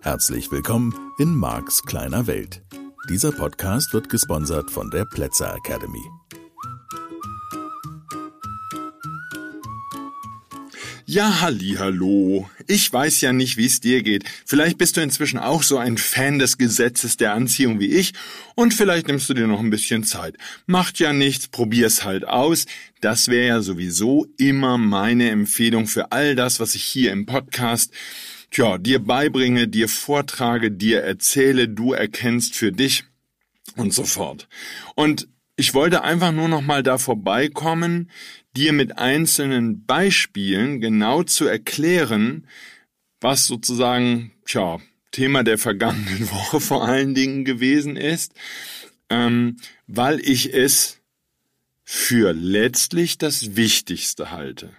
Herzlich willkommen in Marks kleiner Welt. Dieser Podcast wird gesponsert von der Plätzer Academy. Ja, halli, hallo. Ich weiß ja nicht, wie es dir geht. Vielleicht bist du inzwischen auch so ein Fan des Gesetzes der Anziehung wie ich und vielleicht nimmst du dir noch ein bisschen Zeit. Macht ja nichts, probier's halt aus. Das wäre ja sowieso immer meine Empfehlung für all das, was ich hier im Podcast tja, dir beibringe, dir vortrage, dir erzähle, du erkennst für dich und so fort. Und ich wollte einfach nur noch mal da vorbeikommen, dir mit einzelnen Beispielen genau zu erklären, was sozusagen, tja, Thema der vergangenen Woche vor allen Dingen gewesen ist, ähm, weil ich es für letztlich das Wichtigste halte.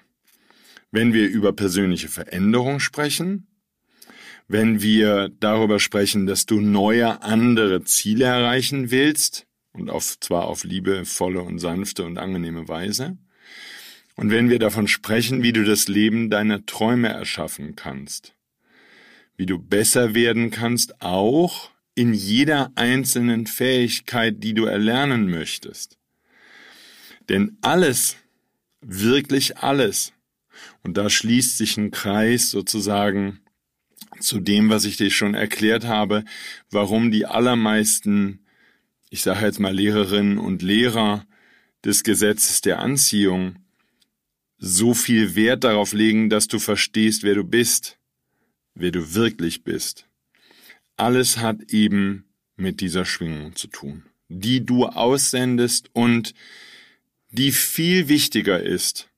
Wenn wir über persönliche Veränderung sprechen, wenn wir darüber sprechen, dass du neue, andere Ziele erreichen willst, und auf, zwar auf liebevolle und sanfte und angenehme Weise, und wenn wir davon sprechen, wie du das Leben deiner Träume erschaffen kannst, wie du besser werden kannst, auch in jeder einzelnen Fähigkeit, die du erlernen möchtest. Denn alles, wirklich alles, und da schließt sich ein Kreis sozusagen zu dem, was ich dir schon erklärt habe, warum die allermeisten, ich sage jetzt mal Lehrerinnen und Lehrer des Gesetzes der Anziehung so viel Wert darauf legen, dass du verstehst, wer du bist, wer du wirklich bist. Alles hat eben mit dieser Schwingung zu tun, die du aussendest und die viel wichtiger ist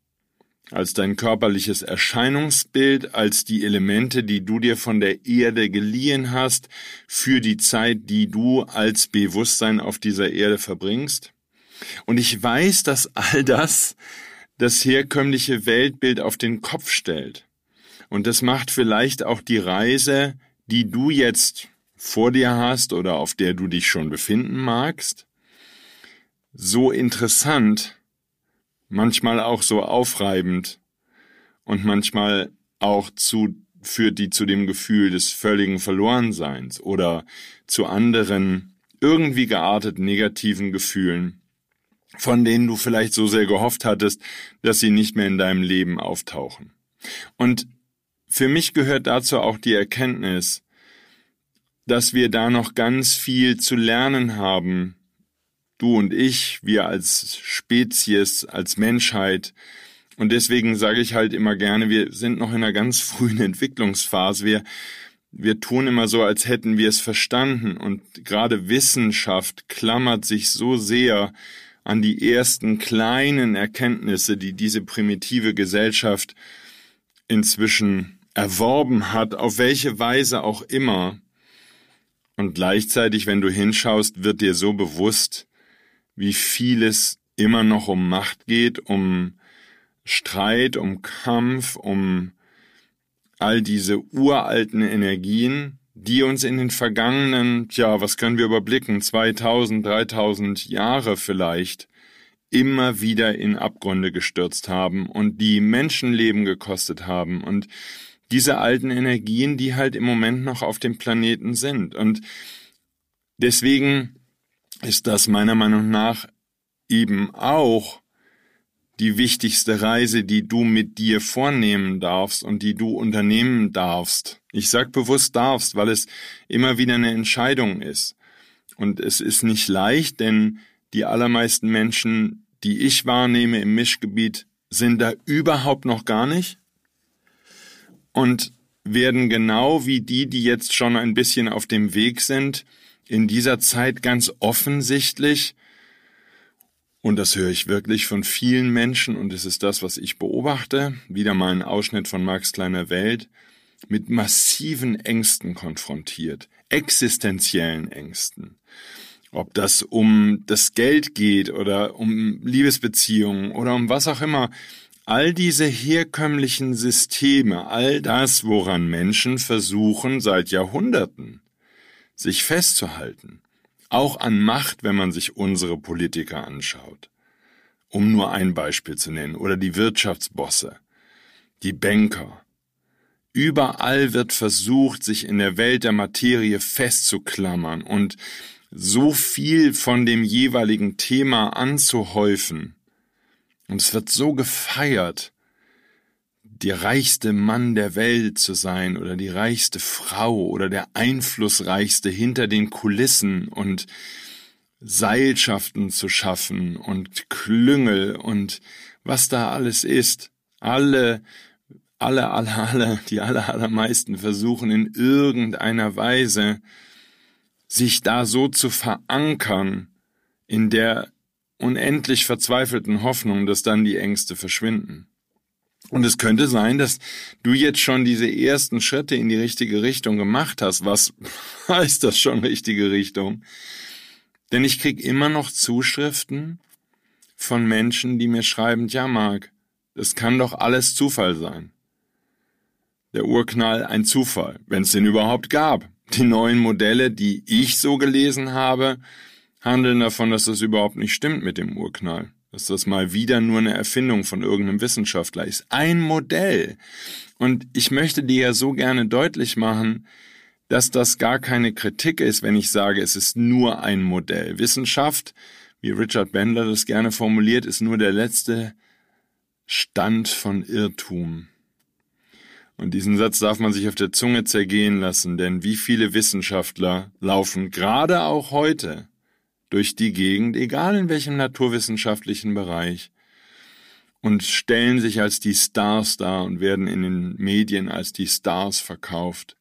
als dein körperliches Erscheinungsbild, als die Elemente, die du dir von der Erde geliehen hast, für die Zeit, die du als Bewusstsein auf dieser Erde verbringst. Und ich weiß, dass all das das herkömmliche Weltbild auf den Kopf stellt. Und das macht vielleicht auch die Reise, die du jetzt vor dir hast oder auf der du dich schon befinden magst, so interessant, manchmal auch so aufreibend und manchmal auch zu, führt die zu dem Gefühl des völligen Verlorenseins oder zu anderen irgendwie geartet negativen Gefühlen, von denen du vielleicht so sehr gehofft hattest, dass sie nicht mehr in deinem Leben auftauchen. Und für mich gehört dazu auch die Erkenntnis, dass wir da noch ganz viel zu lernen haben, du und ich, wir als Spezies, als Menschheit. Und deswegen sage ich halt immer gerne, wir sind noch in einer ganz frühen Entwicklungsphase. Wir, wir tun immer so, als hätten wir es verstanden. Und gerade Wissenschaft klammert sich so sehr an die ersten kleinen Erkenntnisse, die diese primitive Gesellschaft inzwischen erworben hat, auf welche Weise auch immer. Und gleichzeitig, wenn du hinschaust, wird dir so bewusst, wie viel es immer noch um Macht geht, um Streit, um Kampf, um all diese uralten Energien, die uns in den vergangenen, tja, was können wir überblicken, 2000, 3000 Jahre vielleicht, immer wieder in Abgründe gestürzt haben und die Menschenleben gekostet haben und diese alten Energien, die halt im Moment noch auf dem Planeten sind. Und deswegen ist das meiner Meinung nach eben auch die wichtigste Reise, die du mit dir vornehmen darfst und die du unternehmen darfst. Ich sag bewusst darfst, weil es immer wieder eine Entscheidung ist. Und es ist nicht leicht, denn die allermeisten Menschen, die ich wahrnehme im Mischgebiet, sind da überhaupt noch gar nicht und werden genau wie die, die jetzt schon ein bisschen auf dem Weg sind, in dieser Zeit ganz offensichtlich. Und das höre ich wirklich von vielen Menschen und es ist das, was ich beobachte, wieder mal ein Ausschnitt von Marx kleiner Welt, mit massiven Ängsten konfrontiert, existenziellen Ängsten. Ob das um das Geld geht oder um Liebesbeziehungen oder um was auch immer, all diese herkömmlichen Systeme, all das, woran Menschen versuchen seit Jahrhunderten, sich festzuhalten, auch an Macht, wenn man sich unsere Politiker anschaut. um nur ein Beispiel zu nennen, oder die Wirtschaftsbosse, die Banker. Überall wird versucht, sich in der Welt der Materie festzuklammern und so viel von dem jeweiligen Thema anzuhäufen. Und es wird so gefeiert, der reichste Mann der Welt zu sein oder die reichste Frau oder der einflussreichste hinter den Kulissen und Seilschaften zu schaffen und Klüngel und was da alles ist. Alle, alle, alle, alle, die aller, allermeisten versuchen in irgendeiner Weise sich da so zu verankern in der unendlich verzweifelten Hoffnung, dass dann die Ängste verschwinden. Und es könnte sein, dass du jetzt schon diese ersten Schritte in die richtige Richtung gemacht hast. Was heißt das schon richtige Richtung? Denn ich krieg immer noch Zuschriften von Menschen, die mir schreiben, ja, Marc, das kann doch alles Zufall sein. Der Urknall ein Zufall, wenn es den überhaupt gab. Die neuen Modelle, die ich so gelesen habe, handeln davon, dass das überhaupt nicht stimmt mit dem Urknall. Dass das mal wieder nur eine Erfindung von irgendeinem Wissenschaftler ist. Ein Modell. Und ich möchte dir ja so gerne deutlich machen, dass das gar keine Kritik ist, wenn ich sage, es ist nur ein Modell. Wissenschaft, wie Richard Bendler das gerne formuliert, ist nur der letzte Stand von Irrtum. Und diesen Satz darf man sich auf der Zunge zergehen lassen, denn wie viele Wissenschaftler laufen gerade auch heute durch die Gegend, egal in welchem naturwissenschaftlichen Bereich, und stellen sich als die Stars dar und werden in den Medien als die Stars verkauft.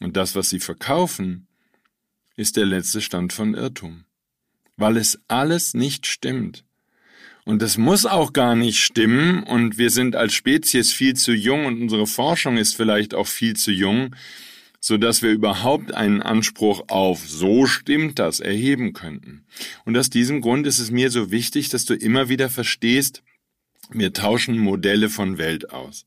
Und das, was sie verkaufen, ist der letzte Stand von Irrtum, weil es alles nicht stimmt. Und es muss auch gar nicht stimmen und wir sind als Spezies viel zu jung und unsere Forschung ist vielleicht auch viel zu jung, so dass wir überhaupt einen Anspruch auf so stimmt das erheben könnten. Und aus diesem Grund ist es mir so wichtig, dass du immer wieder verstehst, wir tauschen Modelle von Welt aus.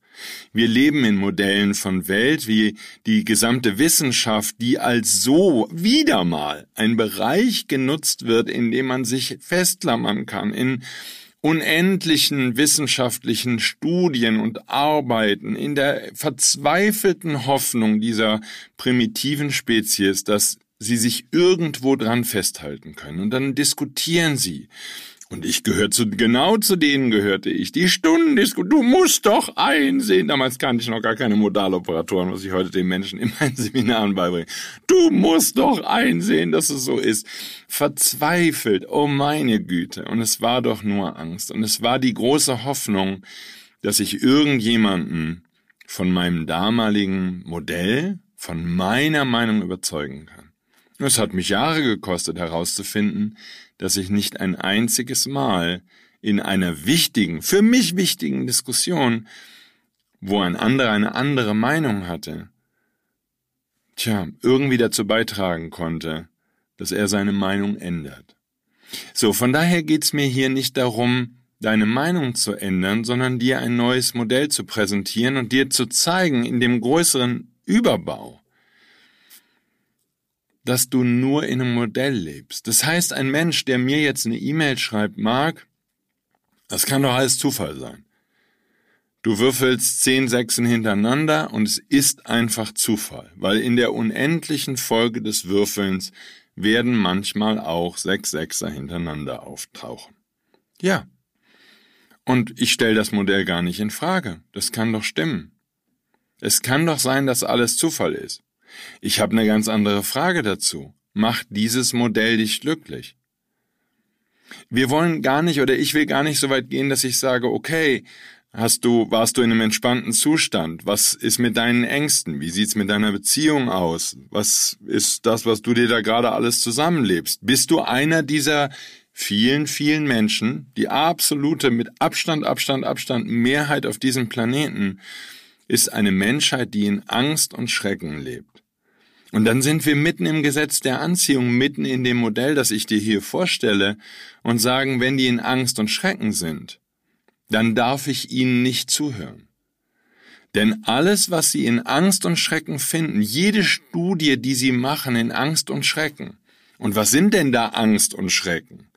Wir leben in Modellen von Welt, wie die gesamte Wissenschaft, die als so wieder mal ein Bereich genutzt wird, in dem man sich festklammern kann, in unendlichen wissenschaftlichen Studien und Arbeiten in der verzweifelten Hoffnung dieser primitiven Spezies, dass sie sich irgendwo dran festhalten können. Und dann diskutieren sie und ich gehöre zu, genau zu denen gehörte ich. Die Stundendisco, du musst doch einsehen. Damals kannte ich noch gar keine Modaloperatoren, was ich heute den Menschen in meinen Seminaren beibringe. Du musst doch einsehen, dass es so ist. Verzweifelt, oh meine Güte. Und es war doch nur Angst. Und es war die große Hoffnung, dass ich irgendjemanden von meinem damaligen Modell, von meiner Meinung überzeugen kann. Es hat mich Jahre gekostet herauszufinden, dass ich nicht ein einziges Mal in einer wichtigen, für mich wichtigen Diskussion, wo ein anderer eine andere Meinung hatte, tja, irgendwie dazu beitragen konnte, dass er seine Meinung ändert. So, von daher geht's mir hier nicht darum, deine Meinung zu ändern, sondern dir ein neues Modell zu präsentieren und dir zu zeigen in dem größeren Überbau, dass du nur in einem Modell lebst. Das heißt, ein Mensch, der mir jetzt eine E-Mail schreibt, Mark, das kann doch alles Zufall sein. Du würfelst zehn Sechsen hintereinander und es ist einfach Zufall, weil in der unendlichen Folge des Würfelns werden manchmal auch sechs Sechser hintereinander auftauchen. Ja. Und ich stelle das Modell gar nicht in Frage. Das kann doch stimmen. Es kann doch sein, dass alles Zufall ist. Ich habe eine ganz andere Frage dazu. Macht dieses Modell dich glücklich? Wir wollen gar nicht oder ich will gar nicht so weit gehen, dass ich sage, okay, hast du, warst du in einem entspannten Zustand? Was ist mit deinen Ängsten? Wie sieht's mit deiner Beziehung aus? Was ist das, was du dir da gerade alles zusammenlebst? Bist du einer dieser vielen, vielen Menschen, die absolute, mit Abstand, Abstand, Abstand Mehrheit auf diesem Planeten, ist eine Menschheit, die in Angst und Schrecken lebt. Und dann sind wir mitten im Gesetz der Anziehung, mitten in dem Modell, das ich dir hier vorstelle, und sagen, wenn die in Angst und Schrecken sind, dann darf ich ihnen nicht zuhören. Denn alles, was sie in Angst und Schrecken finden, jede Studie, die sie machen in Angst und Schrecken, und was sind denn da Angst und Schrecken?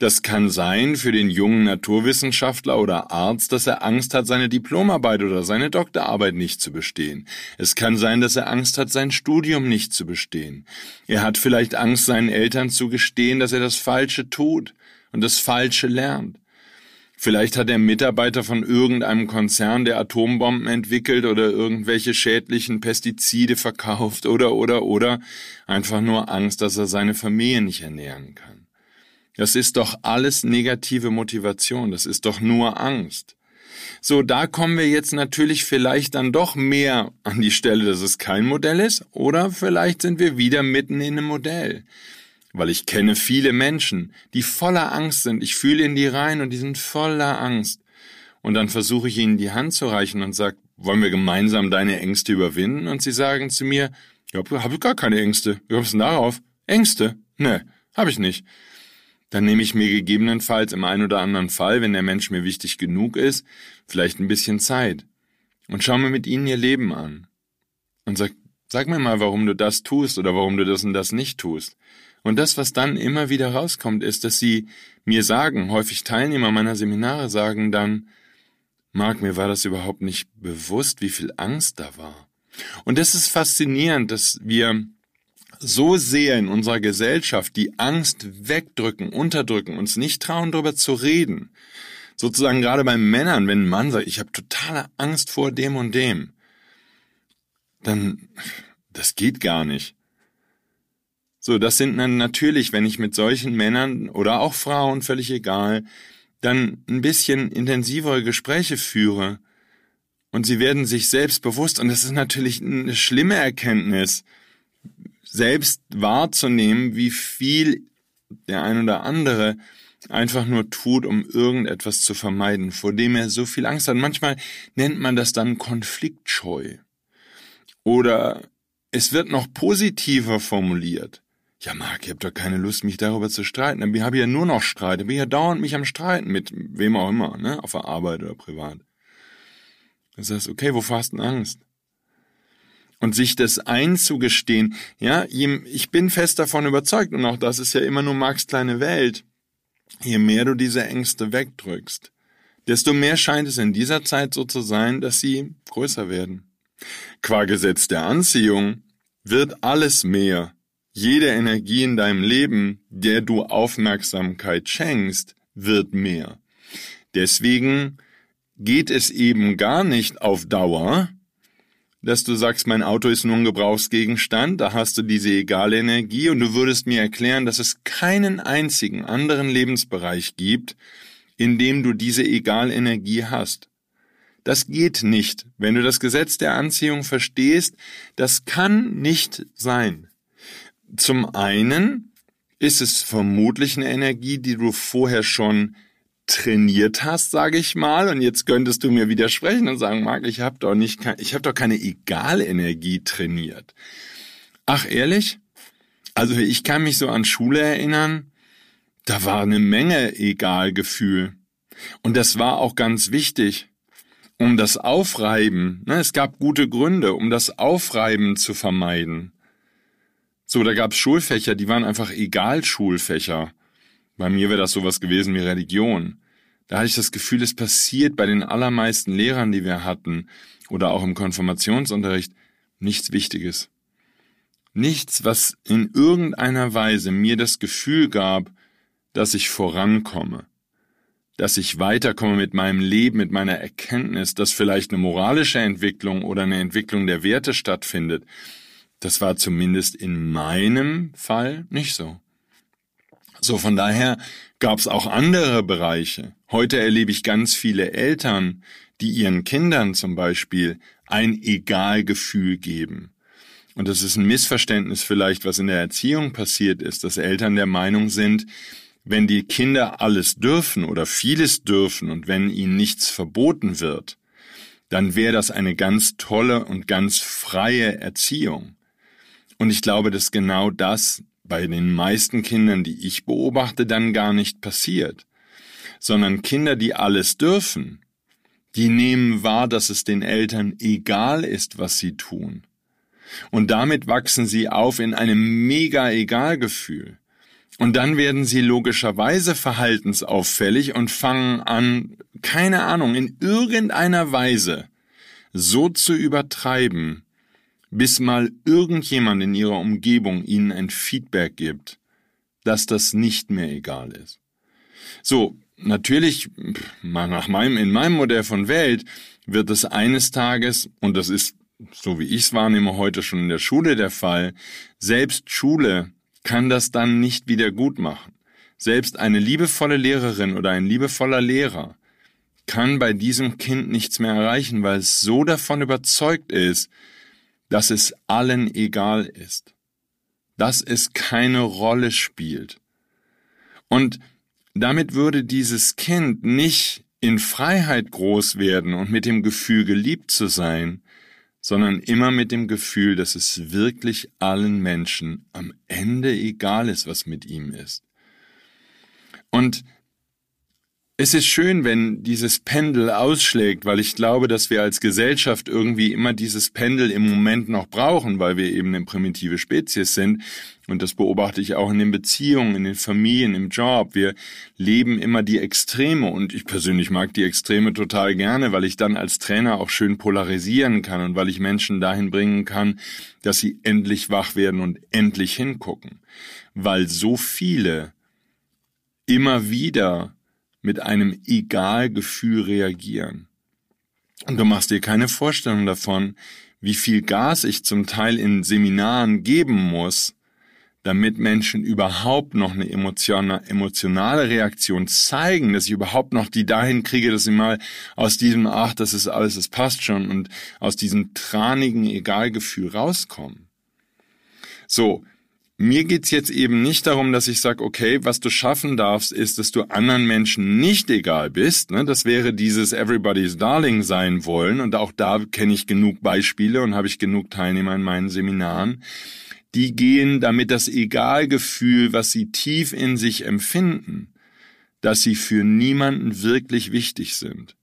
Das kann sein für den jungen Naturwissenschaftler oder Arzt, dass er Angst hat, seine Diplomarbeit oder seine Doktorarbeit nicht zu bestehen. Es kann sein, dass er Angst hat, sein Studium nicht zu bestehen. Er hat vielleicht Angst, seinen Eltern zu gestehen, dass er das Falsche tut und das Falsche lernt. Vielleicht hat er Mitarbeiter von irgendeinem Konzern, der Atombomben entwickelt oder irgendwelche schädlichen Pestizide verkauft oder oder oder einfach nur Angst, dass er seine Familie nicht ernähren kann. Das ist doch alles negative Motivation, das ist doch nur Angst. So, da kommen wir jetzt natürlich vielleicht dann doch mehr an die Stelle, dass es kein Modell ist, oder vielleicht sind wir wieder mitten in einem Modell. Weil ich kenne viele Menschen, die voller Angst sind. Ich fühle in die rein und die sind voller Angst. Und dann versuche ich ihnen die Hand zu reichen und sage, wollen wir gemeinsam deine Ängste überwinden? Und sie sagen zu mir, ja, habe ich gar keine Ängste. Wie kommst du denn darauf? Ängste? Ne, habe ich nicht dann nehme ich mir gegebenenfalls im einen oder anderen Fall, wenn der Mensch mir wichtig genug ist, vielleicht ein bisschen Zeit und schaue mir mit ihnen ihr Leben an und sag, sag mir mal, warum du das tust oder warum du das und das nicht tust. Und das, was dann immer wieder rauskommt, ist, dass sie mir sagen, häufig Teilnehmer meiner Seminare sagen dann, Marc, mir war das überhaupt nicht bewusst, wie viel Angst da war. Und das ist faszinierend, dass wir so sehr in unserer Gesellschaft die Angst wegdrücken, unterdrücken, uns nicht trauen, darüber zu reden. Sozusagen gerade bei Männern, wenn ein Mann sagt, ich habe totale Angst vor dem und dem, dann das geht gar nicht. So, das sind dann natürlich, wenn ich mit solchen Männern oder auch Frauen, völlig egal, dann ein bisschen intensivere Gespräche führe und sie werden sich selbst bewusst und das ist natürlich eine schlimme Erkenntnis, selbst wahrzunehmen, wie viel der ein oder andere einfach nur tut, um irgendetwas zu vermeiden, vor dem er so viel Angst hat. Manchmal nennt man das dann Konfliktscheu. Oder es wird noch positiver formuliert. Ja, Marc, ich habe doch keine Lust, mich darüber zu streiten. Ich habe ja nur noch Streit. Ich bin ja dauernd mich am Streiten mit wem auch immer, ne? Auf der Arbeit oder privat. Das heißt, okay, wovor hast du Angst? Und sich das einzugestehen, ja, ich bin fest davon überzeugt, und auch das ist ja immer nur Marx kleine Welt, je mehr du diese Ängste wegdrückst, desto mehr scheint es in dieser Zeit so zu sein, dass sie größer werden. Qua Gesetz der Anziehung wird alles mehr. Jede Energie in deinem Leben, der du Aufmerksamkeit schenkst, wird mehr. Deswegen geht es eben gar nicht auf Dauer, dass du sagst, mein Auto ist nur ein Gebrauchsgegenstand, da hast du diese egale Energie und du würdest mir erklären, dass es keinen einzigen anderen Lebensbereich gibt, in dem du diese Egalenergie hast. Das geht nicht. Wenn du das Gesetz der Anziehung verstehst, das kann nicht sein. Zum einen ist es vermutlich eine Energie, die du vorher schon trainiert hast, sage ich mal, und jetzt könntest du mir widersprechen und sagen, Marc, ich habe doch nicht, ich habe doch keine Egalenergie trainiert. Ach ehrlich? Also ich kann mich so an Schule erinnern, da war eine Menge Egalgefühl. Und das war auch ganz wichtig, um das Aufreiben. Ne, es gab gute Gründe, um das Aufreiben zu vermeiden. So, da gab es Schulfächer, die waren einfach Egalschulfächer. Bei mir wäre das sowas gewesen wie Religion. Da hatte ich das Gefühl, es passiert bei den allermeisten Lehrern, die wir hatten, oder auch im Konfirmationsunterricht, nichts Wichtiges. Nichts, was in irgendeiner Weise mir das Gefühl gab, dass ich vorankomme, dass ich weiterkomme mit meinem Leben, mit meiner Erkenntnis, dass vielleicht eine moralische Entwicklung oder eine Entwicklung der Werte stattfindet. Das war zumindest in meinem Fall nicht so. So, von daher gab es auch andere Bereiche. Heute erlebe ich ganz viele Eltern, die ihren Kindern zum Beispiel ein Egalgefühl geben. Und das ist ein Missverständnis vielleicht, was in der Erziehung passiert ist, dass Eltern der Meinung sind, wenn die Kinder alles dürfen oder vieles dürfen und wenn ihnen nichts verboten wird, dann wäre das eine ganz tolle und ganz freie Erziehung. Und ich glaube, dass genau das bei den meisten Kindern, die ich beobachte, dann gar nicht passiert, sondern Kinder, die alles dürfen, die nehmen wahr, dass es den Eltern egal ist, was sie tun. Und damit wachsen sie auf in einem mega Egalgefühl. Und dann werden sie logischerweise verhaltensauffällig und fangen an, keine Ahnung, in irgendeiner Weise so zu übertreiben, bis mal irgendjemand in ihrer Umgebung ihnen ein Feedback gibt, dass das nicht mehr egal ist. So, natürlich, nach meinem, in meinem Modell von Welt wird es eines Tages, und das ist, so wie ich es wahrnehme, heute schon in der Schule der Fall, selbst Schule kann das dann nicht wieder gut machen. Selbst eine liebevolle Lehrerin oder ein liebevoller Lehrer kann bei diesem Kind nichts mehr erreichen, weil es so davon überzeugt ist, dass es allen egal ist, dass es keine Rolle spielt. Und damit würde dieses Kind nicht in Freiheit groß werden und mit dem Gefühl geliebt zu sein, sondern immer mit dem Gefühl, dass es wirklich allen Menschen am Ende egal ist, was mit ihm ist. Und es ist schön, wenn dieses Pendel ausschlägt, weil ich glaube, dass wir als Gesellschaft irgendwie immer dieses Pendel im Moment noch brauchen, weil wir eben eine primitive Spezies sind. Und das beobachte ich auch in den Beziehungen, in den Familien, im Job. Wir leben immer die Extreme und ich persönlich mag die Extreme total gerne, weil ich dann als Trainer auch schön polarisieren kann und weil ich Menschen dahin bringen kann, dass sie endlich wach werden und endlich hingucken. Weil so viele immer wieder mit einem Egal-Gefühl reagieren. Und du machst dir keine Vorstellung davon, wie viel Gas ich zum Teil in Seminaren geben muss, damit Menschen überhaupt noch eine emotionale Reaktion zeigen, dass ich überhaupt noch die dahin kriege, dass sie mal aus diesem, ach, das ist alles, es passt schon, und aus diesem tranigen Egalgefühl rauskommen. So, mir geht's jetzt eben nicht darum, dass ich sage, okay, was du schaffen darfst, ist, dass du anderen Menschen nicht egal bist. Ne? Das wäre dieses Everybody's Darling sein wollen. Und auch da kenne ich genug Beispiele und habe ich genug Teilnehmer in meinen Seminaren. Die gehen damit das Egalgefühl, was sie tief in sich empfinden, dass sie für niemanden wirklich wichtig sind.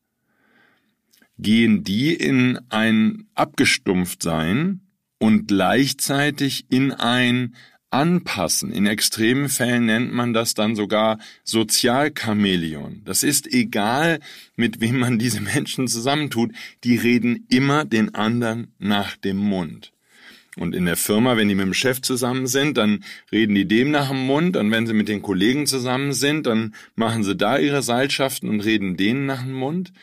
Gehen die in ein Abgestumpftsein und gleichzeitig in ein anpassen. In extremen Fällen nennt man das dann sogar Sozialchamäleon. Das ist egal, mit wem man diese Menschen zusammentut, die reden immer den anderen nach dem Mund. Und in der Firma, wenn die mit dem Chef zusammen sind, dann reden die dem nach dem Mund. Und wenn sie mit den Kollegen zusammen sind, dann machen sie da ihre Seilschaften und reden denen nach dem Mund.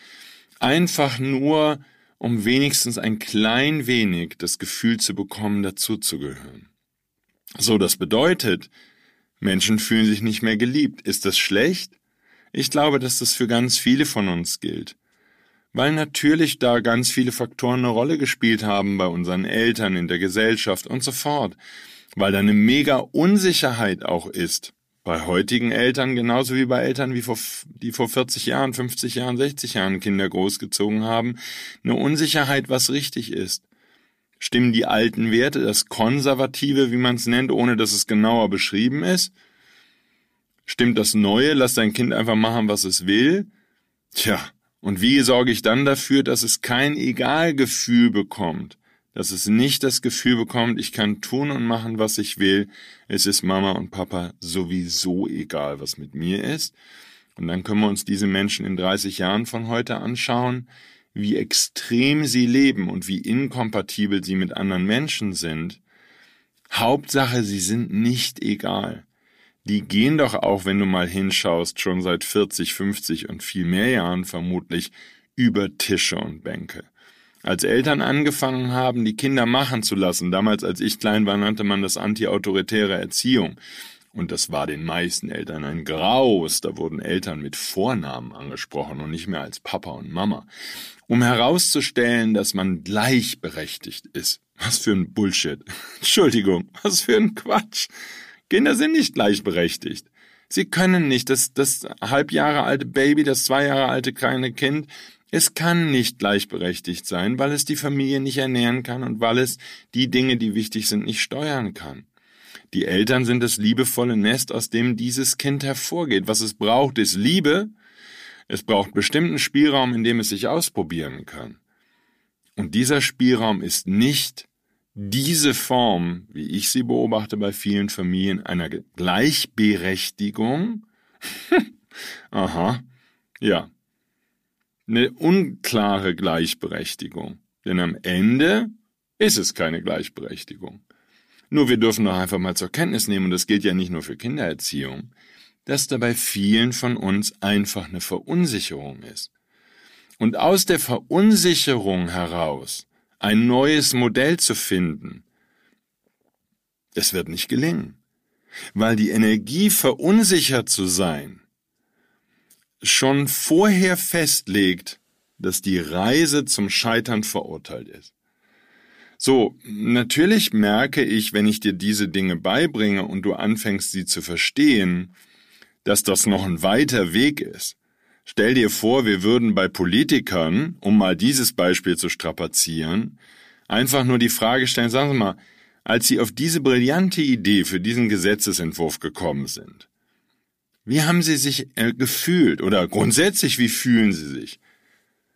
Einfach nur, um wenigstens ein klein wenig das Gefühl zu bekommen, dazuzugehören. So, das bedeutet, Menschen fühlen sich nicht mehr geliebt. Ist das schlecht? Ich glaube, dass das für ganz viele von uns gilt. Weil natürlich da ganz viele Faktoren eine Rolle gespielt haben bei unseren Eltern, in der Gesellschaft und so fort. Weil da eine mega Unsicherheit auch ist. Bei heutigen Eltern genauso wie bei Eltern, wie vor, die vor 40 Jahren, 50 Jahren, 60 Jahren Kinder großgezogen haben. Eine Unsicherheit, was richtig ist. Stimmen die alten Werte, das Konservative, wie man es nennt, ohne dass es genauer beschrieben ist? Stimmt das Neue, lass dein Kind einfach machen, was es will? Tja, und wie sorge ich dann dafür, dass es kein Egalgefühl bekommt? Dass es nicht das Gefühl bekommt, ich kann tun und machen, was ich will. Es ist Mama und Papa sowieso egal, was mit mir ist. Und dann können wir uns diese Menschen in 30 Jahren von heute anschauen, wie extrem sie leben und wie inkompatibel sie mit anderen Menschen sind. Hauptsache, sie sind nicht egal. Die gehen doch auch, wenn du mal hinschaust, schon seit 40, 50 und viel mehr Jahren vermutlich über Tische und Bänke. Als Eltern angefangen haben, die Kinder machen zu lassen, damals als ich klein war, nannte man das antiautoritäre Erziehung. Und das war den meisten Eltern ein Graus. Da wurden Eltern mit Vornamen angesprochen und nicht mehr als Papa und Mama. Um herauszustellen, dass man gleichberechtigt ist. Was für ein Bullshit. Entschuldigung, was für ein Quatsch. Kinder sind nicht gleichberechtigt. Sie können nicht. Das, das halb Jahre alte Baby, das zwei Jahre alte kleine Kind, es kann nicht gleichberechtigt sein, weil es die Familie nicht ernähren kann und weil es die Dinge, die wichtig sind, nicht steuern kann. Die Eltern sind das liebevolle Nest, aus dem dieses Kind hervorgeht. Was es braucht, ist Liebe. Es braucht bestimmten Spielraum, in dem es sich ausprobieren kann. Und dieser Spielraum ist nicht diese Form, wie ich sie beobachte bei vielen Familien, einer Gleichberechtigung, aha, ja, eine unklare Gleichberechtigung. Denn am Ende ist es keine Gleichberechtigung. Nur wir dürfen doch einfach mal zur Kenntnis nehmen, und das gilt ja nicht nur für Kindererziehung, dass da bei vielen von uns einfach eine Verunsicherung ist. Und aus der Verunsicherung heraus ein neues Modell zu finden, es wird nicht gelingen, weil die Energie verunsichert zu sein schon vorher festlegt, dass die Reise zum Scheitern verurteilt ist. So, natürlich merke ich, wenn ich dir diese Dinge beibringe und du anfängst sie zu verstehen, dass das noch ein weiter Weg ist. Stell dir vor, wir würden bei Politikern, um mal dieses Beispiel zu strapazieren, einfach nur die Frage stellen, sagen Sie mal, als Sie auf diese brillante Idee für diesen Gesetzesentwurf gekommen sind, wie haben Sie sich äh, gefühlt oder grundsätzlich, wie fühlen Sie sich?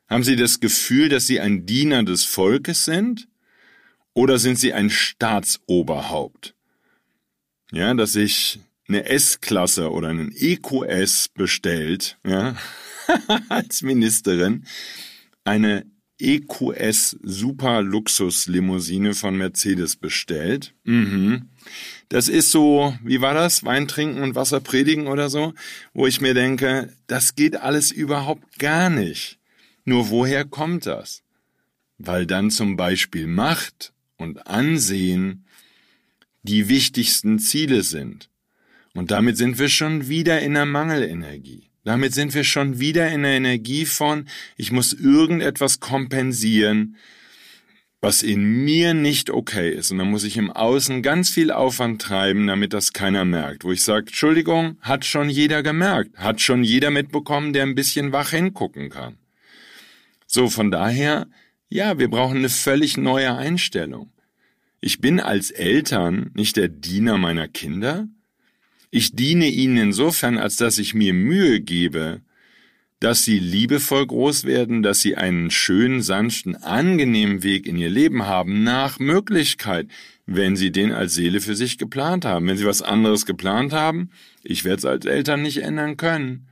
Haben Sie das Gefühl, dass Sie ein Diener des Volkes sind? Oder sind Sie ein Staatsoberhaupt? Ja, dass sich eine S-Klasse oder einen EQS bestellt, ja, als Ministerin, eine EQS Super Luxus Limousine von Mercedes bestellt. Mhm. Das ist so, wie war das? Wein trinken und Wasser predigen oder so, wo ich mir denke, das geht alles überhaupt gar nicht. Nur woher kommt das? Weil dann zum Beispiel Macht und Ansehen die wichtigsten Ziele sind. Und damit sind wir schon wieder in der Mangelenergie. Damit sind wir schon wieder in der Energie von, ich muss irgendetwas kompensieren, was in mir nicht okay ist. Und dann muss ich im Außen ganz viel Aufwand treiben, damit das keiner merkt. Wo ich sage, Entschuldigung, hat schon jeder gemerkt, hat schon jeder mitbekommen, der ein bisschen wach hingucken kann. So, von daher ja, wir brauchen eine völlig neue Einstellung. Ich bin als Eltern nicht der Diener meiner Kinder. Ich diene ihnen insofern, als dass ich mir Mühe gebe, dass sie liebevoll groß werden, dass sie einen schönen, sanften, angenehmen Weg in ihr Leben haben, nach Möglichkeit, wenn sie den als Seele für sich geplant haben. Wenn sie was anderes geplant haben, ich werde es als Eltern nicht ändern können.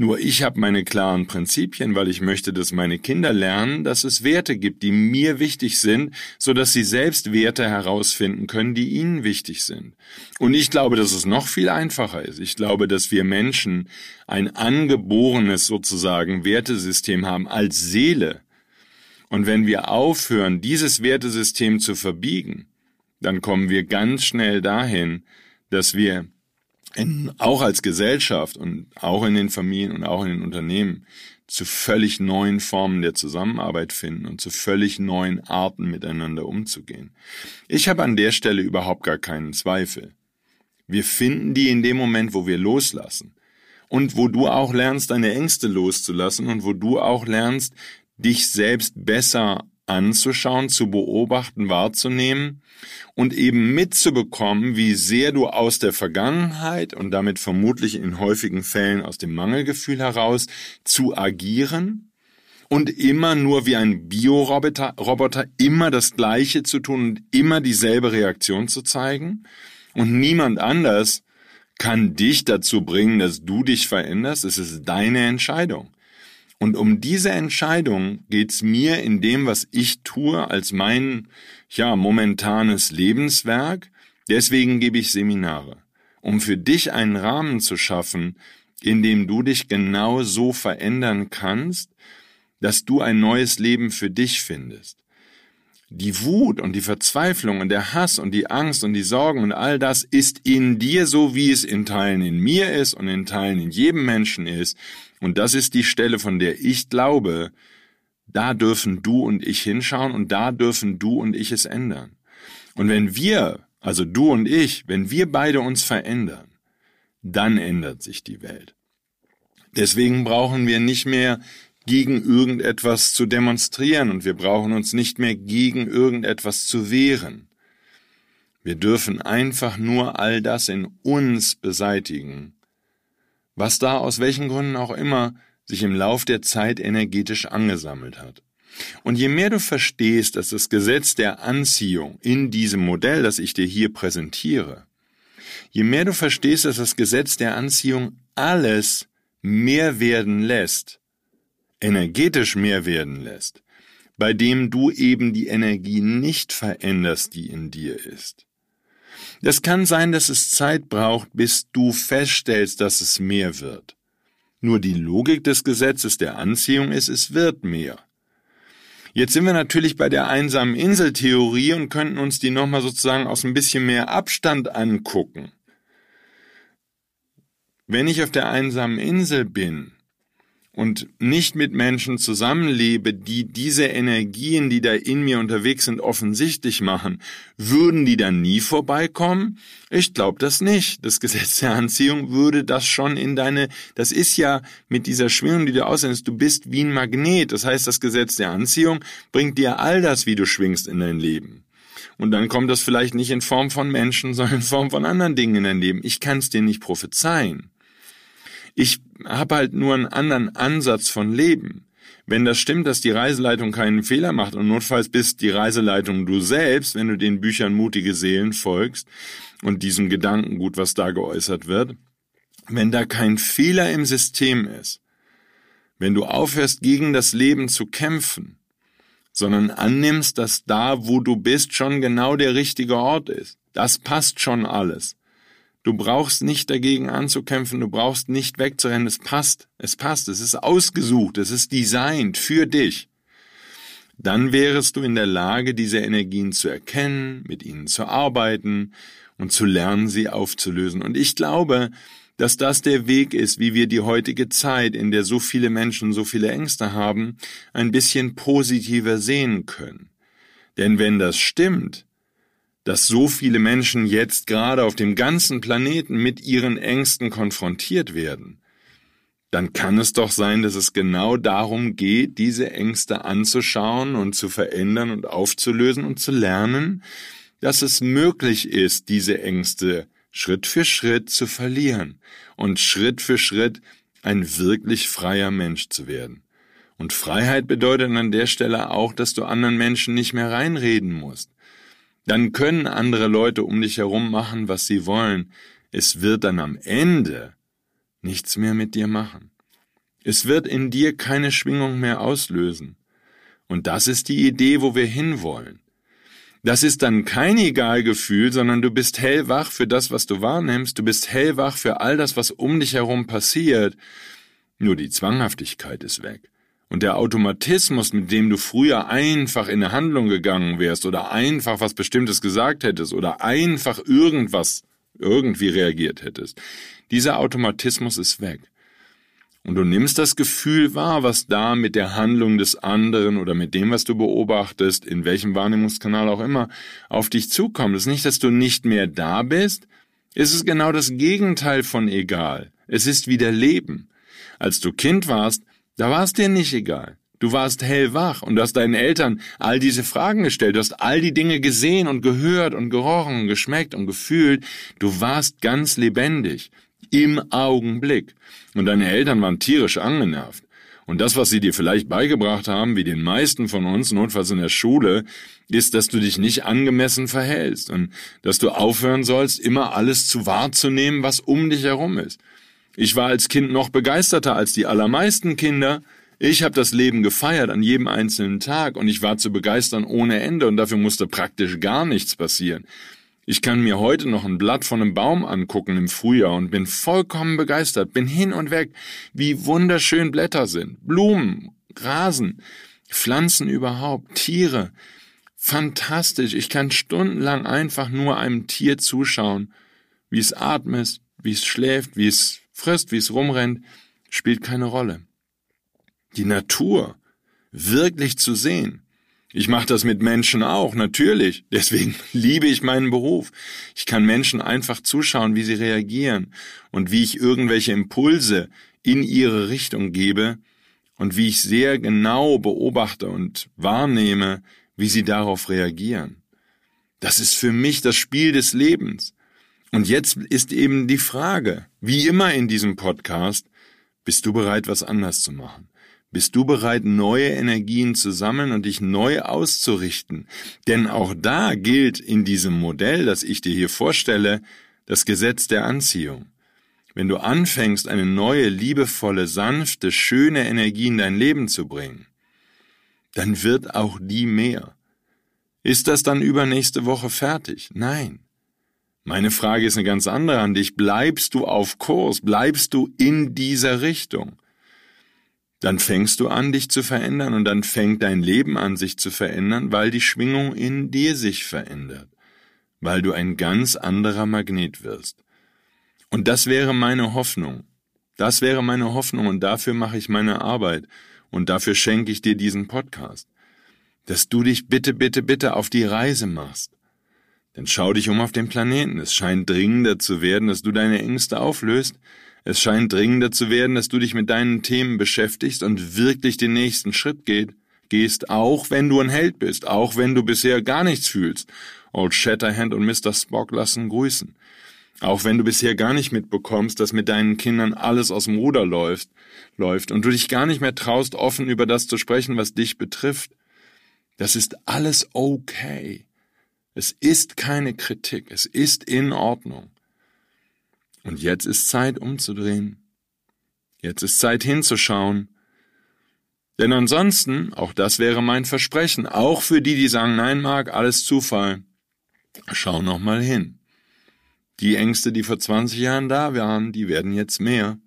Nur ich habe meine klaren Prinzipien, weil ich möchte, dass meine Kinder lernen, dass es Werte gibt, die mir wichtig sind, so dass sie selbst Werte herausfinden können, die ihnen wichtig sind. Und ich glaube, dass es noch viel einfacher ist. Ich glaube, dass wir Menschen ein angeborenes sozusagen Wertesystem haben als Seele. Und wenn wir aufhören, dieses Wertesystem zu verbiegen, dann kommen wir ganz schnell dahin, dass wir in, auch als Gesellschaft und auch in den Familien und auch in den Unternehmen zu völlig neuen Formen der Zusammenarbeit finden und zu völlig neuen Arten miteinander umzugehen. Ich habe an der Stelle überhaupt gar keinen Zweifel. Wir finden die in dem Moment, wo wir loslassen. Und wo du auch lernst, deine Ängste loszulassen und wo du auch lernst, dich selbst besser anzuschauen, zu beobachten, wahrzunehmen und eben mitzubekommen, wie sehr du aus der Vergangenheit und damit vermutlich in häufigen Fällen aus dem Mangelgefühl heraus zu agieren und immer nur wie ein Bioroboter Roboter immer das Gleiche zu tun und immer dieselbe Reaktion zu zeigen und niemand anders kann dich dazu bringen, dass du dich veränderst. Es ist deine Entscheidung. Und um diese Entscheidung geht's mir in dem, was ich tue, als mein, ja, momentanes Lebenswerk. Deswegen gebe ich Seminare, um für dich einen Rahmen zu schaffen, in dem du dich genau so verändern kannst, dass du ein neues Leben für dich findest. Die Wut und die Verzweiflung und der Hass und die Angst und die Sorgen und all das ist in dir so, wie es in Teilen in mir ist und in Teilen in jedem Menschen ist. Und das ist die Stelle, von der ich glaube, da dürfen du und ich hinschauen und da dürfen du und ich es ändern. Und wenn wir, also du und ich, wenn wir beide uns verändern, dann ändert sich die Welt. Deswegen brauchen wir nicht mehr gegen irgendetwas zu demonstrieren und wir brauchen uns nicht mehr gegen irgendetwas zu wehren. Wir dürfen einfach nur all das in uns beseitigen, was da aus welchen Gründen auch immer sich im Lauf der Zeit energetisch angesammelt hat. Und je mehr du verstehst, dass das Gesetz der Anziehung in diesem Modell, das ich dir hier präsentiere, je mehr du verstehst, dass das Gesetz der Anziehung alles mehr werden lässt, energetisch mehr werden lässt, bei dem du eben die Energie nicht veränderst, die in dir ist. Das kann sein, dass es Zeit braucht, bis du feststellst, dass es mehr wird. Nur die Logik des Gesetzes der Anziehung ist, es wird mehr. Jetzt sind wir natürlich bei der einsamen Inseltheorie und könnten uns die nochmal sozusagen aus ein bisschen mehr Abstand angucken. Wenn ich auf der einsamen Insel bin, und nicht mit Menschen zusammenlebe, die diese Energien, die da in mir unterwegs sind, offensichtlich machen, würden die dann nie vorbeikommen? Ich glaube das nicht. Das Gesetz der Anziehung würde das schon in deine, das ist ja mit dieser Schwingung, die du aussendest, du bist wie ein Magnet. Das heißt, das Gesetz der Anziehung bringt dir all das, wie du schwingst in dein Leben. Und dann kommt das vielleicht nicht in Form von Menschen, sondern in Form von anderen Dingen in dein Leben. Ich kann es dir nicht prophezeien. Ich habe halt nur einen anderen Ansatz von Leben. Wenn das stimmt, dass die Reiseleitung keinen Fehler macht und notfalls bist die Reiseleitung du selbst, wenn du den Büchern mutige Seelen folgst und diesem Gedankengut, was da geäußert wird, wenn da kein Fehler im System ist, wenn du aufhörst, gegen das Leben zu kämpfen, sondern annimmst, dass da, wo du bist, schon genau der richtige Ort ist. Das passt schon alles. Du brauchst nicht dagegen anzukämpfen, du brauchst nicht wegzurennen, es passt, es passt, es ist ausgesucht, es ist designt für dich. Dann wärest du in der Lage, diese Energien zu erkennen, mit ihnen zu arbeiten und zu lernen, sie aufzulösen. Und ich glaube, dass das der Weg ist, wie wir die heutige Zeit, in der so viele Menschen so viele Ängste haben, ein bisschen positiver sehen können. Denn wenn das stimmt, dass so viele Menschen jetzt gerade auf dem ganzen Planeten mit ihren Ängsten konfrontiert werden, dann kann es doch sein, dass es genau darum geht, diese Ängste anzuschauen und zu verändern und aufzulösen und zu lernen, dass es möglich ist, diese Ängste Schritt für Schritt zu verlieren und Schritt für Schritt ein wirklich freier Mensch zu werden. Und Freiheit bedeutet an der Stelle auch, dass du anderen Menschen nicht mehr reinreden musst, dann können andere Leute um dich herum machen, was sie wollen. Es wird dann am Ende nichts mehr mit dir machen. Es wird in dir keine Schwingung mehr auslösen. Und das ist die Idee, wo wir hinwollen. Das ist dann kein Egalgefühl, sondern du bist hellwach für das, was du wahrnimmst, du bist hellwach für all das, was um dich herum passiert. Nur die Zwanghaftigkeit ist weg. Und der Automatismus, mit dem du früher einfach in eine Handlung gegangen wärst oder einfach was Bestimmtes gesagt hättest oder einfach irgendwas irgendwie reagiert hättest, dieser Automatismus ist weg. Und du nimmst das Gefühl wahr, was da mit der Handlung des anderen oder mit dem, was du beobachtest, in welchem Wahrnehmungskanal auch immer, auf dich zukommt. Es ist nicht, dass du nicht mehr da bist. Es ist genau das Gegenteil von egal. Es ist wieder Leben. Als du Kind warst, da war es dir nicht egal. Du warst hellwach und hast deinen Eltern all diese Fragen gestellt. Du hast all die Dinge gesehen und gehört und gerochen und geschmeckt und gefühlt. Du warst ganz lebendig. Im Augenblick. Und deine Eltern waren tierisch angenervt. Und das, was sie dir vielleicht beigebracht haben, wie den meisten von uns, notfalls in der Schule, ist, dass du dich nicht angemessen verhältst und dass du aufhören sollst, immer alles zu wahrzunehmen, was um dich herum ist. Ich war als Kind noch begeisterter als die allermeisten Kinder. Ich habe das Leben gefeiert an jedem einzelnen Tag und ich war zu begeistern ohne Ende und dafür musste praktisch gar nichts passieren. Ich kann mir heute noch ein Blatt von einem Baum angucken im Frühjahr und bin vollkommen begeistert, bin hin und weg, wie wunderschön Blätter sind, Blumen, Rasen, Pflanzen überhaupt, Tiere. Fantastisch, ich kann stundenlang einfach nur einem Tier zuschauen, wie es atmet, wie es schläft, wie es frisst, wie es rumrennt, spielt keine Rolle. Die Natur wirklich zu sehen. Ich mache das mit Menschen auch, natürlich. Deswegen liebe ich meinen Beruf. Ich kann Menschen einfach zuschauen, wie sie reagieren und wie ich irgendwelche Impulse in ihre Richtung gebe und wie ich sehr genau beobachte und wahrnehme, wie sie darauf reagieren. Das ist für mich das Spiel des Lebens. Und jetzt ist eben die Frage, wie immer in diesem Podcast, bist du bereit, was anders zu machen? Bist du bereit, neue Energien zu sammeln und dich neu auszurichten? Denn auch da gilt in diesem Modell, das ich dir hier vorstelle, das Gesetz der Anziehung. Wenn du anfängst, eine neue, liebevolle, sanfte, schöne Energie in dein Leben zu bringen, dann wird auch die mehr. Ist das dann übernächste Woche fertig? Nein. Meine Frage ist eine ganz andere an dich. Bleibst du auf Kurs? Bleibst du in dieser Richtung? Dann fängst du an, dich zu verändern und dann fängt dein Leben an, sich zu verändern, weil die Schwingung in dir sich verändert, weil du ein ganz anderer Magnet wirst. Und das wäre meine Hoffnung. Das wäre meine Hoffnung und dafür mache ich meine Arbeit und dafür schenke ich dir diesen Podcast. Dass du dich bitte, bitte, bitte auf die Reise machst. Denn schau dich um auf dem Planeten. Es scheint dringender zu werden, dass du deine Ängste auflöst. Es scheint dringender zu werden, dass du dich mit deinen Themen beschäftigst und wirklich den nächsten Schritt geht, gehst, auch wenn du ein Held bist, auch wenn du bisher gar nichts fühlst. Old Shatterhand und Mr. Spock lassen grüßen. Auch wenn du bisher gar nicht mitbekommst, dass mit deinen Kindern alles aus dem Ruder läuft, läuft und du dich gar nicht mehr traust, offen über das zu sprechen, was dich betrifft. Das ist alles okay. Es ist keine Kritik, es ist in Ordnung. Und jetzt ist Zeit umzudrehen. Jetzt ist Zeit hinzuschauen. Denn ansonsten, auch das wäre mein Versprechen, auch für die, die sagen, nein, mag alles Zufall, schau noch mal hin. Die Ängste, die vor 20 Jahren da waren, die werden jetzt mehr.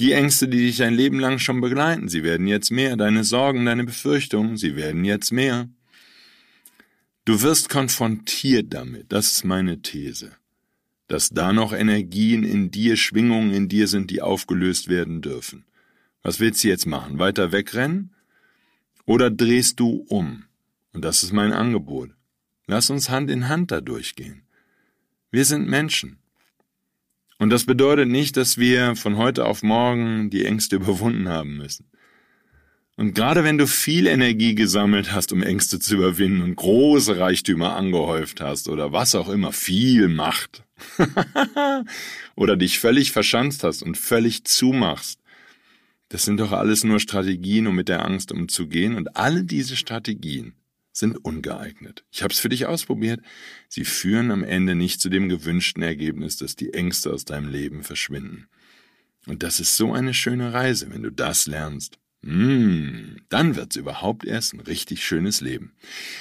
Die Ängste, die dich dein Leben lang schon begleiten, sie werden jetzt mehr. Deine Sorgen, deine Befürchtungen, sie werden jetzt mehr. Du wirst konfrontiert damit, das ist meine These, dass da noch Energien in dir, Schwingungen in dir sind, die aufgelöst werden dürfen. Was willst du jetzt machen? Weiter wegrennen? Oder drehst du um? Und das ist mein Angebot. Lass uns Hand in Hand da durchgehen. Wir sind Menschen. Und das bedeutet nicht, dass wir von heute auf morgen die Ängste überwunden haben müssen. Und gerade wenn du viel Energie gesammelt hast, um Ängste zu überwinden und große Reichtümer angehäuft hast oder was auch immer, viel Macht, oder dich völlig verschanzt hast und völlig zumachst, das sind doch alles nur Strategien, um mit der Angst umzugehen. Und alle diese Strategien sind ungeeignet. Ich habe es für dich ausprobiert. Sie führen am Ende nicht zu dem gewünschten Ergebnis, dass die Ängste aus deinem Leben verschwinden. Und das ist so eine schöne Reise, wenn du das lernst. Mmh, dann wird's überhaupt erst ein richtig schönes Leben.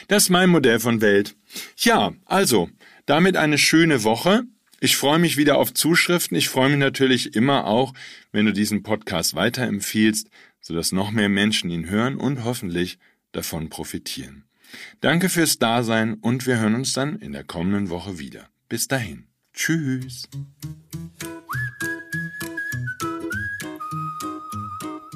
Das ist mein Modell von Welt. Ja, also, damit eine schöne Woche. Ich freue mich wieder auf Zuschriften. Ich freue mich natürlich immer auch, wenn du diesen Podcast weiterempfiehlst, sodass noch mehr Menschen ihn hören und hoffentlich davon profitieren. Danke fürs Dasein und wir hören uns dann in der kommenden Woche wieder. Bis dahin. Tschüss.